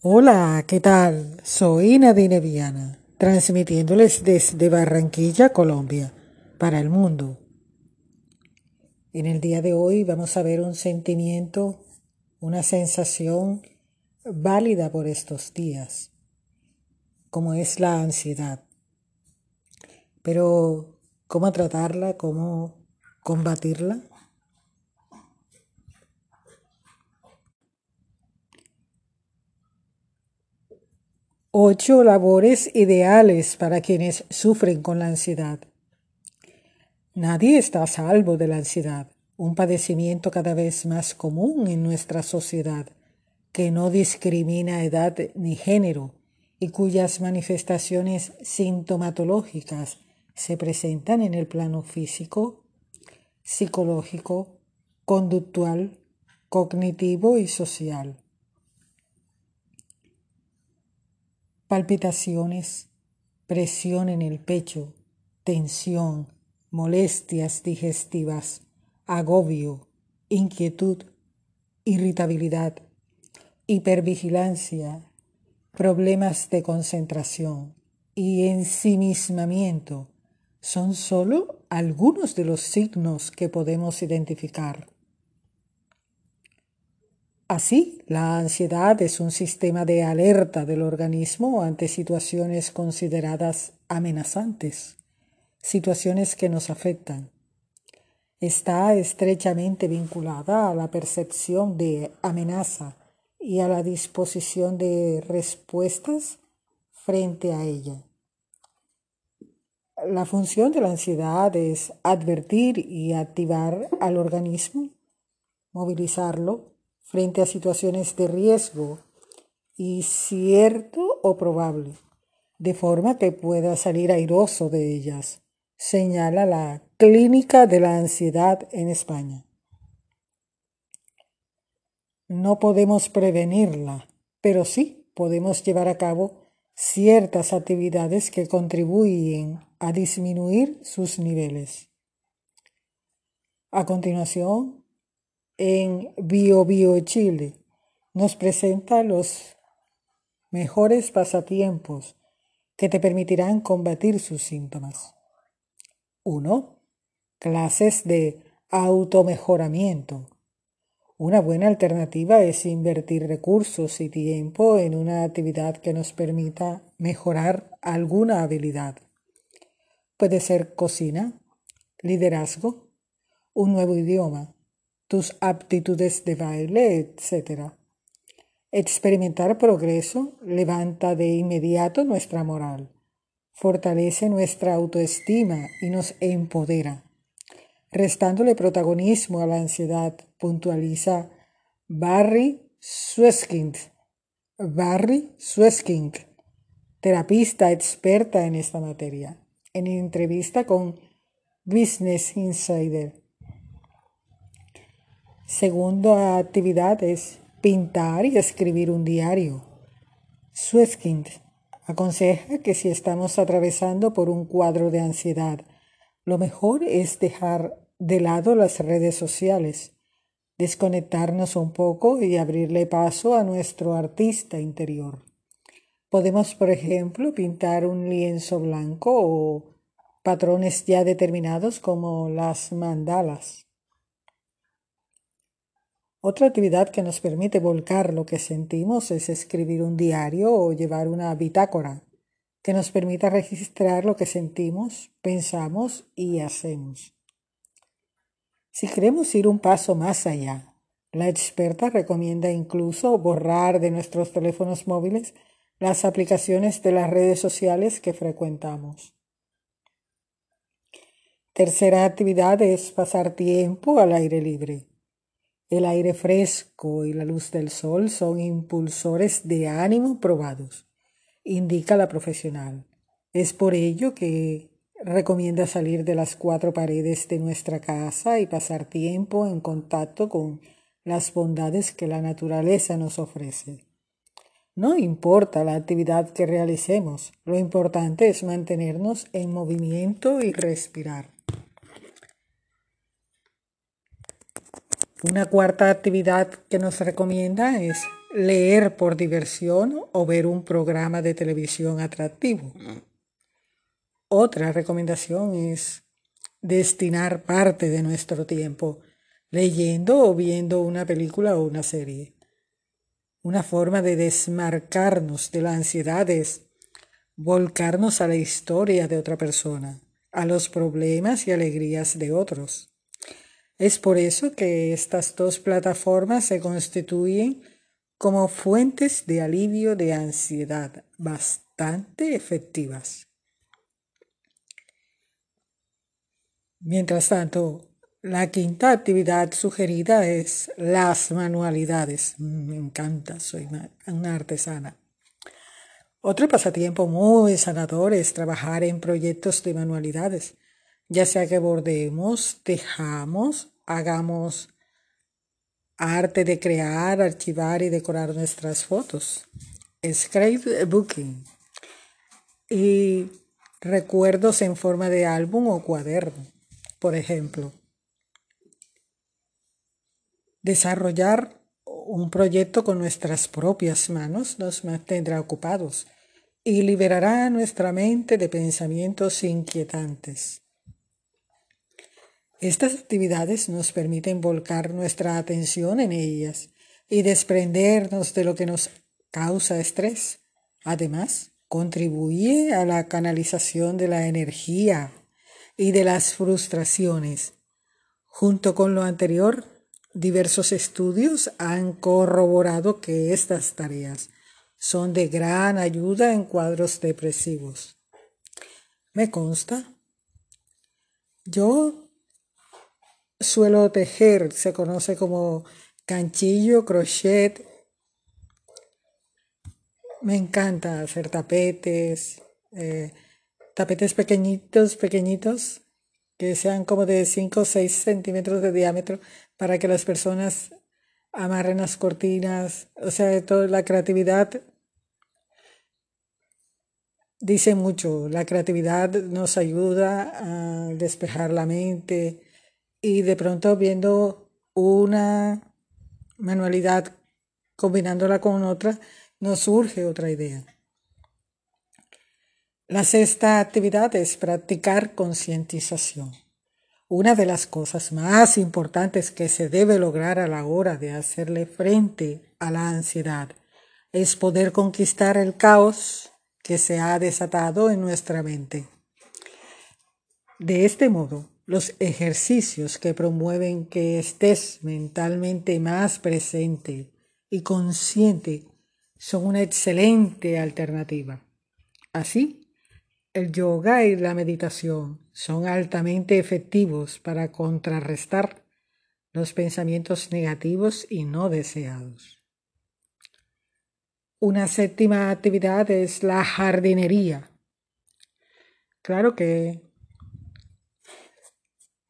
Hola, ¿qué tal? Soy Nadine Viana, transmitiéndoles desde Barranquilla, Colombia, para el mundo. En el día de hoy vamos a ver un sentimiento, una sensación válida por estos días, como es la ansiedad. Pero, ¿cómo tratarla? ¿Cómo combatirla? Ocho labores ideales para quienes sufren con la ansiedad. Nadie está a salvo de la ansiedad, un padecimiento cada vez más común en nuestra sociedad, que no discrimina edad ni género y cuyas manifestaciones sintomatológicas se presentan en el plano físico, psicológico, conductual, cognitivo y social. Palpitaciones, presión en el pecho, tensión, molestias digestivas, agobio, inquietud, irritabilidad, hipervigilancia, problemas de concentración y ensimismamiento son solo algunos de los signos que podemos identificar. Así, la ansiedad es un sistema de alerta del organismo ante situaciones consideradas amenazantes, situaciones que nos afectan. Está estrechamente vinculada a la percepción de amenaza y a la disposición de respuestas frente a ella. La función de la ansiedad es advertir y activar al organismo, movilizarlo frente a situaciones de riesgo y cierto o probable, de forma que pueda salir airoso de ellas, señala la Clínica de la Ansiedad en España. No podemos prevenirla, pero sí podemos llevar a cabo ciertas actividades que contribuyen a disminuir sus niveles. A continuación, en Bio Chile nos presenta los mejores pasatiempos que te permitirán combatir sus síntomas. 1. Clases de automejoramiento. Una buena alternativa es invertir recursos y tiempo en una actividad que nos permita mejorar alguna habilidad. Puede ser cocina, liderazgo, un nuevo idioma, tus aptitudes de baile, etc. Experimentar progreso levanta de inmediato nuestra moral, fortalece nuestra autoestima y nos empodera. Restándole protagonismo a la ansiedad, puntualiza Barry Sueskind. Barry Sueskind, terapista experta en esta materia, en entrevista con Business Insider. Segundo actividad es pintar y escribir un diario. Sueskind aconseja que si estamos atravesando por un cuadro de ansiedad, lo mejor es dejar de lado las redes sociales, desconectarnos un poco y abrirle paso a nuestro artista interior. Podemos, por ejemplo, pintar un lienzo blanco o patrones ya determinados como las mandalas. Otra actividad que nos permite volcar lo que sentimos es escribir un diario o llevar una bitácora que nos permita registrar lo que sentimos, pensamos y hacemos. Si queremos ir un paso más allá, la experta recomienda incluso borrar de nuestros teléfonos móviles las aplicaciones de las redes sociales que frecuentamos. Tercera actividad es pasar tiempo al aire libre. El aire fresco y la luz del sol son impulsores de ánimo probados, indica la profesional. Es por ello que recomienda salir de las cuatro paredes de nuestra casa y pasar tiempo en contacto con las bondades que la naturaleza nos ofrece. No importa la actividad que realicemos, lo importante es mantenernos en movimiento y respirar. Una cuarta actividad que nos recomienda es leer por diversión o ver un programa de televisión atractivo. Otra recomendación es destinar parte de nuestro tiempo leyendo o viendo una película o una serie. Una forma de desmarcarnos de la ansiedad es volcarnos a la historia de otra persona, a los problemas y alegrías de otros. Es por eso que estas dos plataformas se constituyen como fuentes de alivio de ansiedad bastante efectivas. Mientras tanto, la quinta actividad sugerida es las manualidades. Me encanta, soy una artesana. Otro pasatiempo muy sanador es trabajar en proyectos de manualidades, ya sea que bordemos, tejamos, hagamos arte de crear, archivar y decorar nuestras fotos. Scrapbooking y recuerdos en forma de álbum o cuaderno, por ejemplo. Desarrollar un proyecto con nuestras propias manos nos mantendrá ocupados y liberará nuestra mente de pensamientos inquietantes. Estas actividades nos permiten volcar nuestra atención en ellas y desprendernos de lo que nos causa estrés. Además, contribuye a la canalización de la energía y de las frustraciones. Junto con lo anterior, diversos estudios han corroborado que estas tareas son de gran ayuda en cuadros depresivos. Me consta. Yo suelo tejer, se conoce como canchillo, crochet. Me encanta hacer tapetes, eh, tapetes pequeñitos, pequeñitos, que sean como de 5 o 6 centímetros de diámetro para que las personas amarren las cortinas, o sea, toda la creatividad dice mucho, la creatividad nos ayuda a despejar la mente, y de pronto viendo una manualidad combinándola con otra, nos surge otra idea. La sexta actividad es practicar concientización. Una de las cosas más importantes que se debe lograr a la hora de hacerle frente a la ansiedad es poder conquistar el caos que se ha desatado en nuestra mente. De este modo, los ejercicios que promueven que estés mentalmente más presente y consciente son una excelente alternativa. Así, el yoga y la meditación son altamente efectivos para contrarrestar los pensamientos negativos y no deseados. Una séptima actividad es la jardinería. Claro que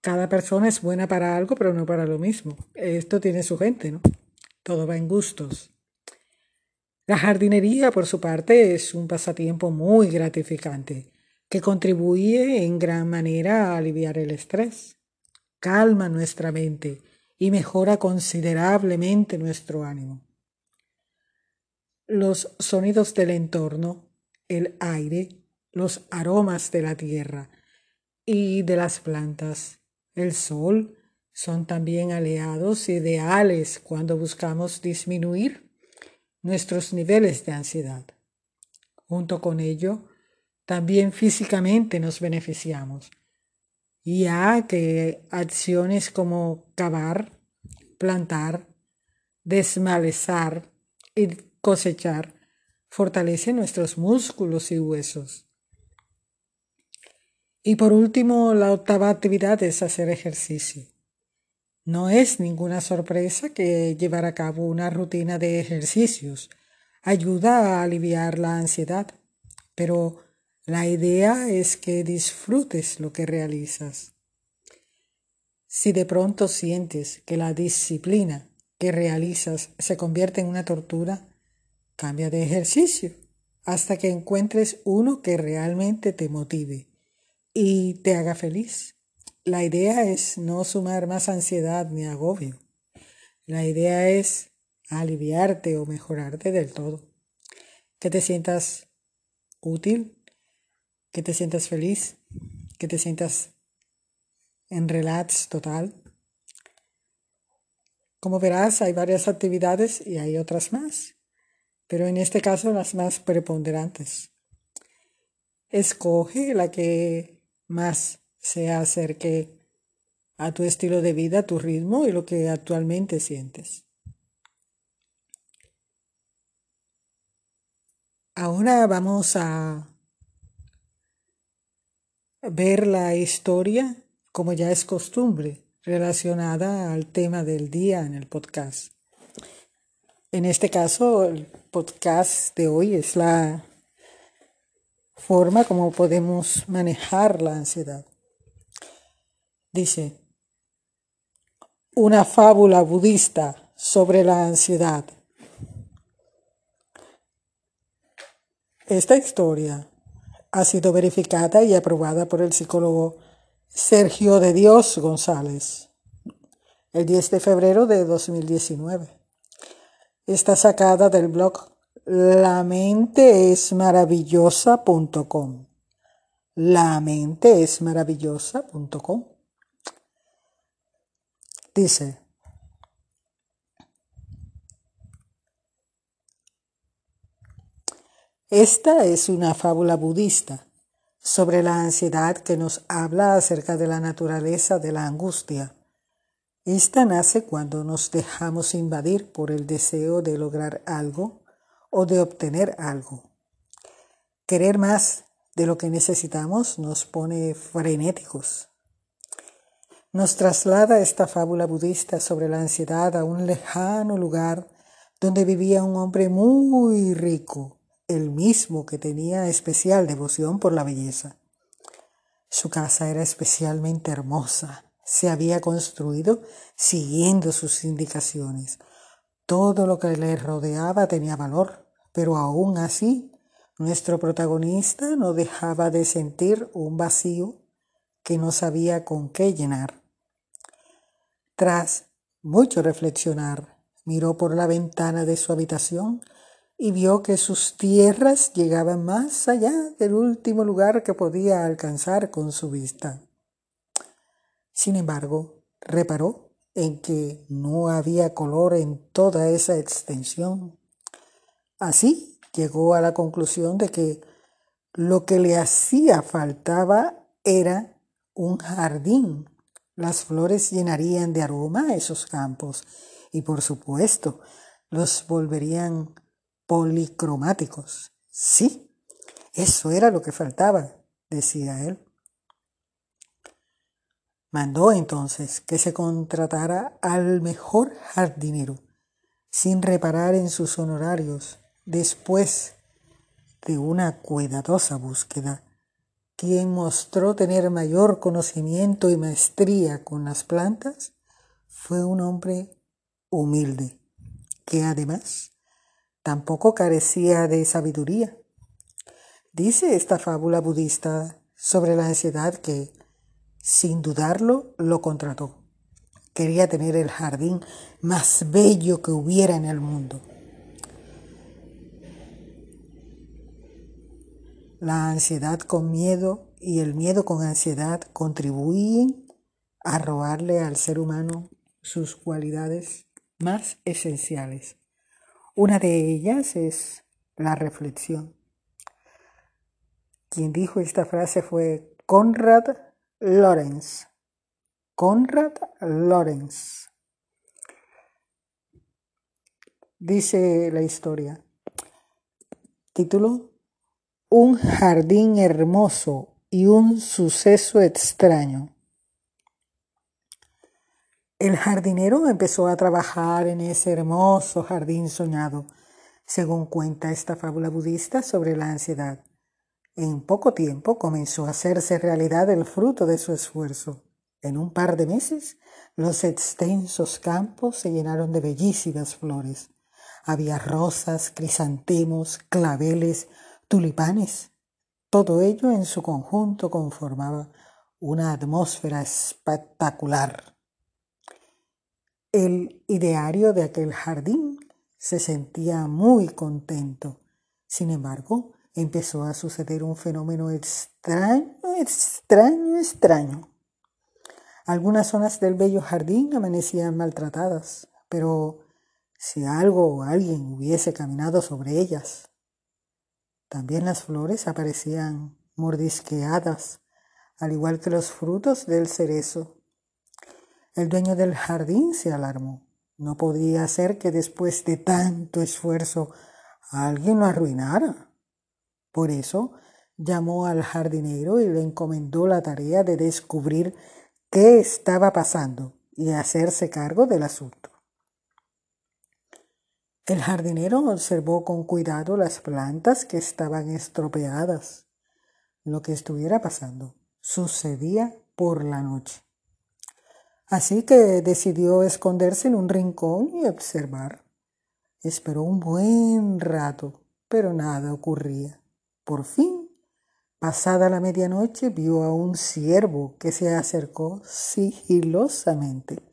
cada persona es buena para algo, pero no para lo mismo. Esto tiene su gente, ¿no? Todo va en gustos. La jardinería, por su parte, es un pasatiempo muy gratificante que contribuye en gran manera a aliviar el estrés, calma nuestra mente y mejora considerablemente nuestro ánimo. Los sonidos del entorno, el aire, los aromas de la tierra y de las plantas el sol son también aliados ideales cuando buscamos disminuir nuestros niveles de ansiedad. Junto con ello, también físicamente nos beneficiamos, ya que acciones como cavar, plantar, desmalezar y cosechar fortalecen nuestros músculos y huesos. Y por último, la octava actividad es hacer ejercicio. No es ninguna sorpresa que llevar a cabo una rutina de ejercicios ayuda a aliviar la ansiedad, pero la idea es que disfrutes lo que realizas. Si de pronto sientes que la disciplina que realizas se convierte en una tortura, cambia de ejercicio hasta que encuentres uno que realmente te motive y te haga feliz. La idea es no sumar más ansiedad ni agobio. La idea es aliviarte o mejorarte del todo. Que te sientas útil, que te sientas feliz, que te sientas en relax total. Como verás, hay varias actividades y hay otras más, pero en este caso las más preponderantes. Escoge la que más se acerque a tu estilo de vida, a tu ritmo y lo que actualmente sientes. Ahora vamos a ver la historia, como ya es costumbre, relacionada al tema del día en el podcast. En este caso, el podcast de hoy es la forma como podemos manejar la ansiedad. Dice, una fábula budista sobre la ansiedad. Esta historia ha sido verificada y aprobada por el psicólogo Sergio de Dios González el 10 de febrero de 2019. Está sacada del blog la mente es maravillosa.com. La mente es maravillosa.com. Dice, esta es una fábula budista sobre la ansiedad que nos habla acerca de la naturaleza de la angustia. Esta nace cuando nos dejamos invadir por el deseo de lograr algo o de obtener algo. Querer más de lo que necesitamos nos pone frenéticos. Nos traslada esta fábula budista sobre la ansiedad a un lejano lugar donde vivía un hombre muy rico, el mismo que tenía especial devoción por la belleza. Su casa era especialmente hermosa, se había construido siguiendo sus indicaciones. Todo lo que le rodeaba tenía valor, pero aún así nuestro protagonista no dejaba de sentir un vacío que no sabía con qué llenar. Tras mucho reflexionar, miró por la ventana de su habitación y vio que sus tierras llegaban más allá del último lugar que podía alcanzar con su vista. Sin embargo, reparó en que no había color en toda esa extensión. Así llegó a la conclusión de que lo que le hacía faltaba era un jardín. Las flores llenarían de aroma esos campos y por supuesto los volverían policromáticos. Sí, eso era lo que faltaba, decía él. Mandó entonces que se contratara al mejor jardinero, sin reparar en sus honorarios, después de una cuidadosa búsqueda. Quien mostró tener mayor conocimiento y maestría con las plantas fue un hombre humilde, que además tampoco carecía de sabiduría. Dice esta fábula budista sobre la ansiedad que sin dudarlo, lo contrató. Quería tener el jardín más bello que hubiera en el mundo. La ansiedad con miedo y el miedo con ansiedad contribuyen a robarle al ser humano sus cualidades más esenciales. Una de ellas es la reflexión. Quien dijo esta frase fue Conrad Lorenz. Conrad Lorenz. Dice la historia. Título. Un jardín hermoso y un suceso extraño. El jardinero empezó a trabajar en ese hermoso jardín soñado, según cuenta esta fábula budista sobre la ansiedad. En poco tiempo comenzó a hacerse realidad el fruto de su esfuerzo. En un par de meses, los extensos campos se llenaron de bellísimas flores. Había rosas, crisantemos, claveles, tulipanes. Todo ello en su conjunto conformaba una atmósfera espectacular. El ideario de aquel jardín se sentía muy contento. Sin embargo, empezó a suceder un fenómeno extraño, extraño, extraño. Algunas zonas del bello jardín amanecían maltratadas, pero si algo o alguien hubiese caminado sobre ellas. También las flores aparecían mordisqueadas, al igual que los frutos del cerezo. El dueño del jardín se alarmó. No podía ser que después de tanto esfuerzo alguien lo arruinara. Por eso llamó al jardinero y le encomendó la tarea de descubrir qué estaba pasando y hacerse cargo del asunto. El jardinero observó con cuidado las plantas que estaban estropeadas. Lo que estuviera pasando sucedía por la noche. Así que decidió esconderse en un rincón y observar. Esperó un buen rato, pero nada ocurría. Por fin, pasada la medianoche, vio a un ciervo que se acercó sigilosamente.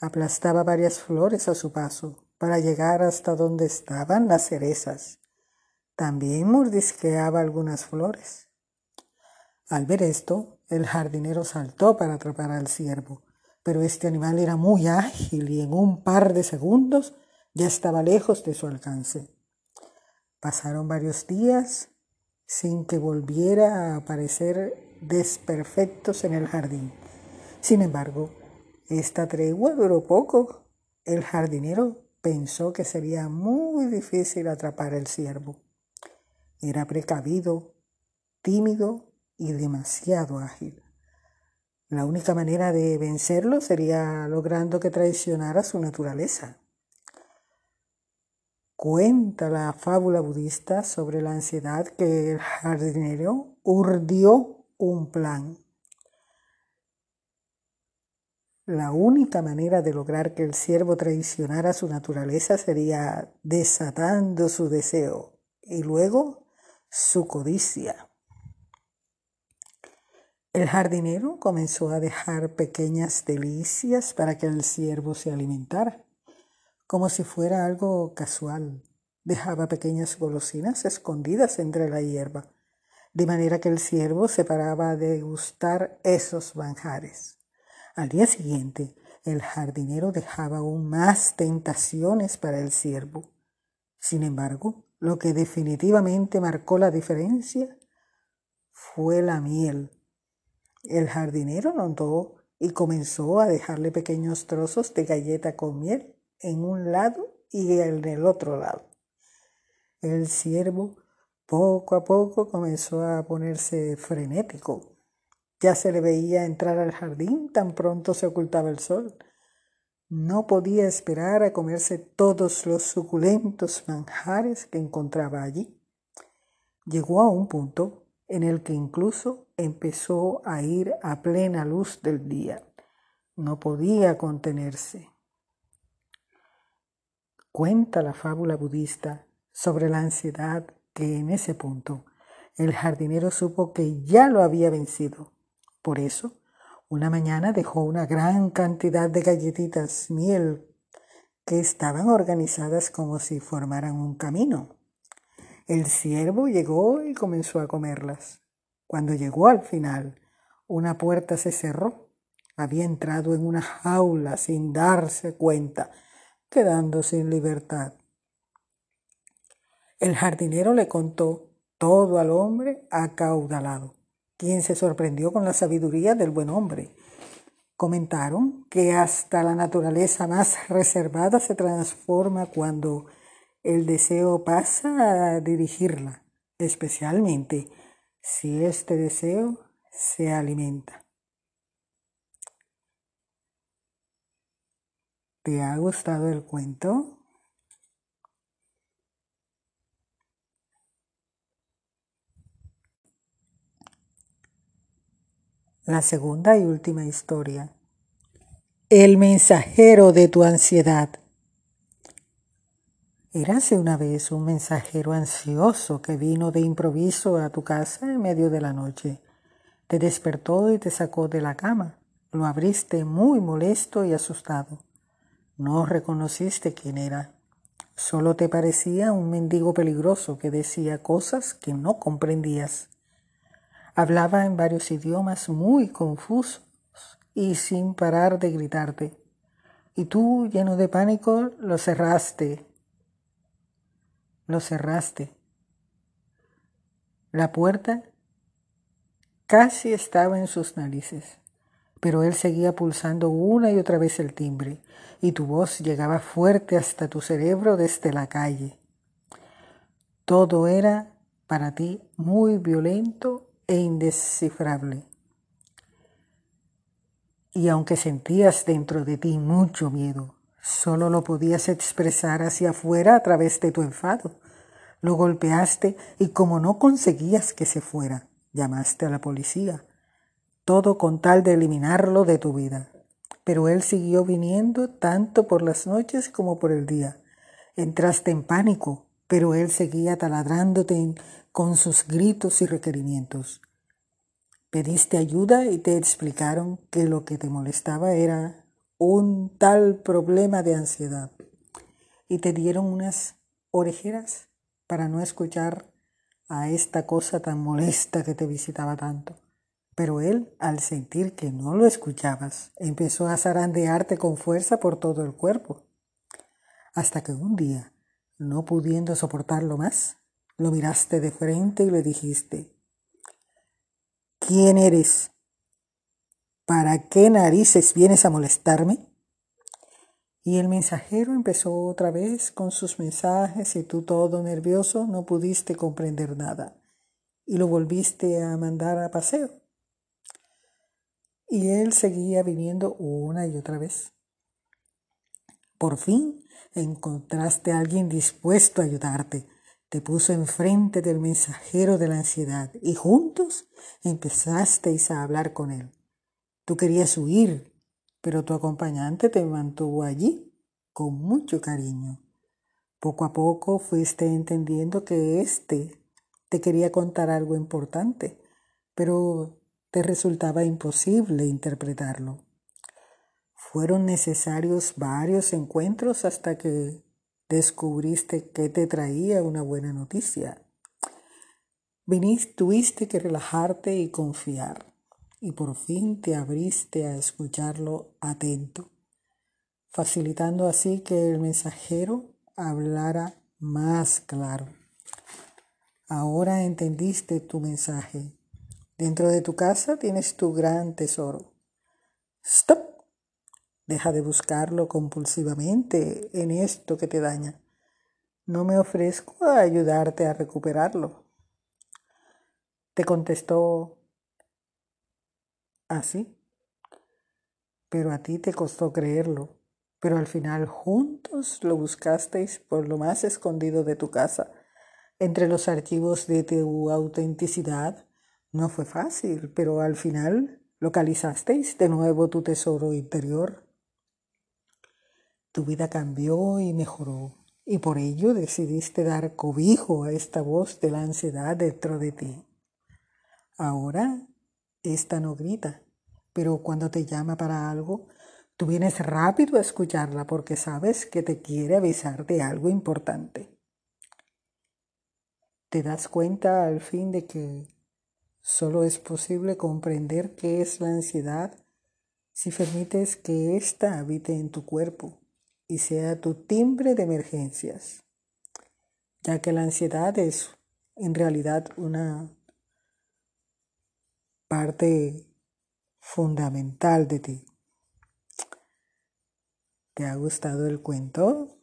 Aplastaba varias flores a su paso para llegar hasta donde estaban las cerezas. También mordisqueaba algunas flores. Al ver esto, el jardinero saltó para atrapar al ciervo pero este animal era muy ágil y en un par de segundos ya estaba lejos de su alcance. Pasaron varios días sin que volviera a aparecer desperfectos en el jardín. Sin embargo, esta tregua duró poco. El jardinero pensó que sería muy difícil atrapar el ciervo. Era precavido, tímido y demasiado ágil. La única manera de vencerlo sería logrando que traicionara su naturaleza. Cuenta la fábula budista sobre la ansiedad que el jardinero urdió un plan. La única manera de lograr que el siervo traicionara su naturaleza sería desatando su deseo y luego su codicia. El jardinero comenzó a dejar pequeñas delicias para que el ciervo se alimentara, como si fuera algo casual. Dejaba pequeñas golosinas escondidas entre la hierba, de manera que el ciervo se paraba a degustar esos manjares. Al día siguiente, el jardinero dejaba aún más tentaciones para el ciervo. Sin embargo, lo que definitivamente marcó la diferencia fue la miel el jardinero notó y comenzó a dejarle pequeños trozos de galleta con miel en un lado y en el otro lado. El ciervo poco a poco comenzó a ponerse frenético. Ya se le veía entrar al jardín tan pronto se ocultaba el sol. No podía esperar a comerse todos los suculentos manjares que encontraba allí. Llegó a un punto en el que incluso empezó a ir a plena luz del día. No podía contenerse. Cuenta la fábula budista sobre la ansiedad que en ese punto el jardinero supo que ya lo había vencido. Por eso, una mañana dejó una gran cantidad de galletitas miel que estaban organizadas como si formaran un camino. El ciervo llegó y comenzó a comerlas. Cuando llegó al final, una puerta se cerró. Había entrado en una jaula sin darse cuenta, quedando sin libertad. El jardinero le contó todo al hombre acaudalado, quien se sorprendió con la sabiduría del buen hombre. Comentaron que hasta la naturaleza más reservada se transforma cuando el deseo pasa a dirigirla, especialmente si este deseo se alimenta. ¿Te ha gustado el cuento? La segunda y última historia. El mensajero de tu ansiedad. Érase una vez un mensajero ansioso que vino de improviso a tu casa en medio de la noche. Te despertó y te sacó de la cama. Lo abriste muy molesto y asustado. No reconociste quién era. Solo te parecía un mendigo peligroso que decía cosas que no comprendías. Hablaba en varios idiomas muy confusos y sin parar de gritarte. Y tú, lleno de pánico, lo cerraste. Lo cerraste. La puerta casi estaba en sus narices, pero él seguía pulsando una y otra vez el timbre, y tu voz llegaba fuerte hasta tu cerebro desde la calle. Todo era para ti muy violento e indescifrable. Y aunque sentías dentro de ti mucho miedo, solo lo podías expresar hacia afuera a través de tu enfado. Lo golpeaste y como no conseguías que se fuera, llamaste a la policía. Todo con tal de eliminarlo de tu vida. Pero él siguió viniendo tanto por las noches como por el día. Entraste en pánico, pero él seguía taladrándote con sus gritos y requerimientos. Pediste ayuda y te explicaron que lo que te molestaba era un tal problema de ansiedad. Y te dieron unas orejeras para no escuchar a esta cosa tan molesta que te visitaba tanto. Pero él, al sentir que no lo escuchabas, empezó a zarandearte con fuerza por todo el cuerpo. Hasta que un día, no pudiendo soportarlo más, lo miraste de frente y le dijiste, ¿Quién eres? ¿Para qué narices vienes a molestarme? Y el mensajero empezó otra vez con sus mensajes y tú todo nervioso no pudiste comprender nada y lo volviste a mandar a paseo. Y él seguía viniendo una y otra vez. Por fin encontraste a alguien dispuesto a ayudarte te puso enfrente del mensajero de la ansiedad y juntos empezasteis a hablar con él. Tú querías huir, pero tu acompañante te mantuvo allí con mucho cariño. Poco a poco fuiste entendiendo que éste te quería contar algo importante, pero te resultaba imposible interpretarlo. Fueron necesarios varios encuentros hasta que descubriste que te traía una buena noticia. Viniste, tuviste que relajarte y confiar, y por fin te abriste a escucharlo atento, facilitando así que el mensajero hablara más claro. Ahora entendiste tu mensaje. Dentro de tu casa tienes tu gran tesoro. Stop. Deja de buscarlo compulsivamente en esto que te daña. No me ofrezco a ayudarte a recuperarlo. Te contestó así, pero a ti te costó creerlo. Pero al final juntos lo buscasteis por lo más escondido de tu casa, entre los archivos de tu autenticidad. No fue fácil, pero al final localizasteis de nuevo tu tesoro interior. Tu vida cambió y mejoró, y por ello decidiste dar cobijo a esta voz de la ansiedad dentro de ti. Ahora, esta no grita, pero cuando te llama para algo, tú vienes rápido a escucharla porque sabes que te quiere avisar de algo importante. Te das cuenta al fin de que solo es posible comprender qué es la ansiedad si permites que ésta habite en tu cuerpo y sea tu timbre de emergencias, ya que la ansiedad es en realidad una parte fundamental de ti. ¿Te ha gustado el cuento?